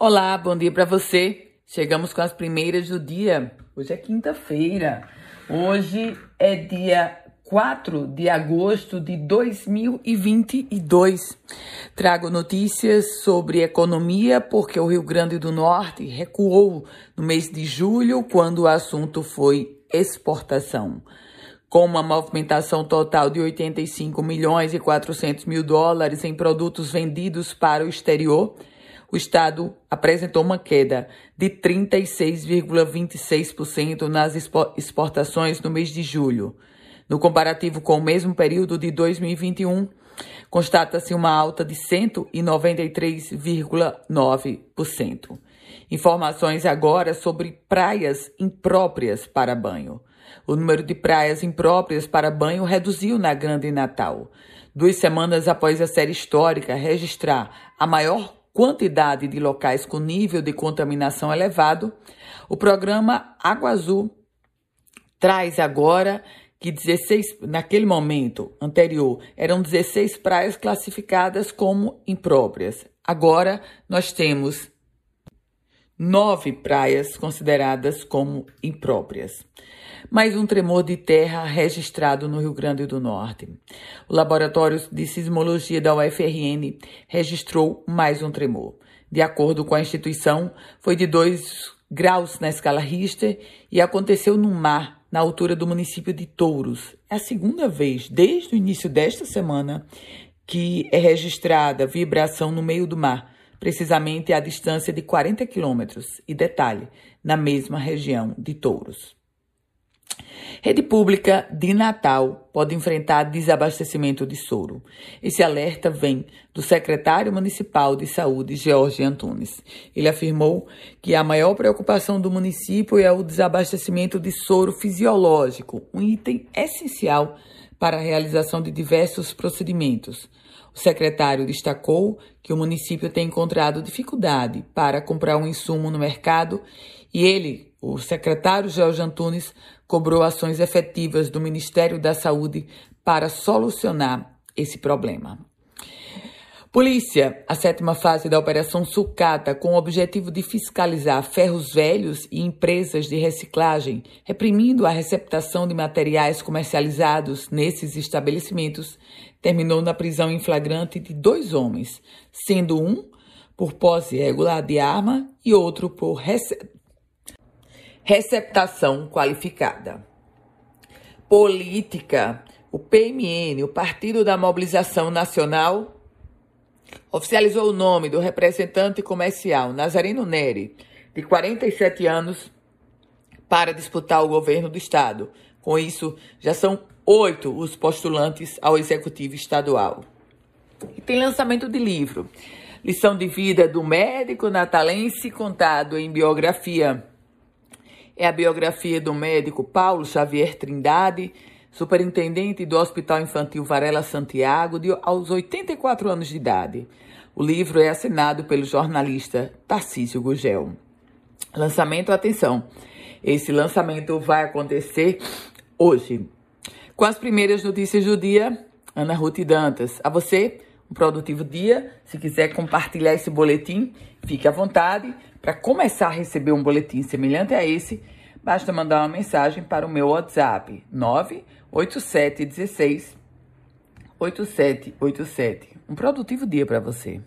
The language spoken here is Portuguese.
Olá, bom dia para você. Chegamos com as primeiras do dia. Hoje é quinta-feira. Hoje é dia 4 de agosto de 2022. Trago notícias sobre economia porque o Rio Grande do Norte recuou no mês de julho quando o assunto foi exportação. Com uma movimentação total de 85 milhões e 400 mil dólares em produtos vendidos para o exterior, o Estado apresentou uma queda de 36,26% nas exportações no mês de julho. No comparativo com o mesmo período de 2021, constata-se uma alta de 193,9%. Informações agora sobre praias impróprias para banho. O número de praias impróprias para banho reduziu na Grande Natal. Duas semanas após a série histórica registrar a maior quantidade de locais com nível de contaminação elevado, o programa Água Azul traz agora que 16, naquele momento anterior, eram 16 praias classificadas como impróprias. Agora nós temos nove praias consideradas como impróprias. Mais um tremor de terra registrado no Rio Grande do Norte. O Laboratório de Sismologia da UFRN registrou mais um tremor. De acordo com a instituição, foi de 2 graus na escala Richter e aconteceu no mar, na altura do município de Touros. É a segunda vez, desde o início desta semana, que é registrada vibração no meio do mar precisamente à distância de 40 quilômetros, e detalhe, na mesma região de Touros. Rede pública de Natal pode enfrentar desabastecimento de soro. Esse alerta vem do secretário municipal de saúde, Jorge Antunes. Ele afirmou que a maior preocupação do município é o desabastecimento de soro fisiológico, um item essencial para a realização de diversos procedimentos. O secretário destacou que o município tem encontrado dificuldade para comprar um insumo no mercado e ele, o secretário Jorge Antunes, cobrou ações efetivas do Ministério da Saúde para solucionar esse problema. Polícia, a sétima fase da Operação Sucata, com o objetivo de fiscalizar ferros velhos e empresas de reciclagem, reprimindo a receptação de materiais comercializados nesses estabelecimentos, terminou na prisão em flagrante de dois homens, sendo um por posse irregular de arma e outro por rece... receptação qualificada. Política. O PMN, o Partido da Mobilização Nacional, oficializou o nome do representante comercial Nazareno Neri, de 47 anos, para disputar o governo do estado. Com isso, já são oito os postulantes ao executivo estadual. E tem lançamento de livro. Lição de vida do médico natalense contado em biografia. É a biografia do médico Paulo Xavier Trindade, superintendente do Hospital Infantil Varela Santiago, de, aos 84 anos de idade. O livro é assinado pelo jornalista Tarcísio Gugel. Lançamento, atenção, esse lançamento vai acontecer hoje. Com as primeiras notícias do dia, Ana Ruth Dantas. A você, um produtivo dia. Se quiser compartilhar esse boletim, fique à vontade. Para começar a receber um boletim semelhante a esse, basta mandar uma mensagem para o meu WhatsApp 98716 8787. Um produtivo dia para você.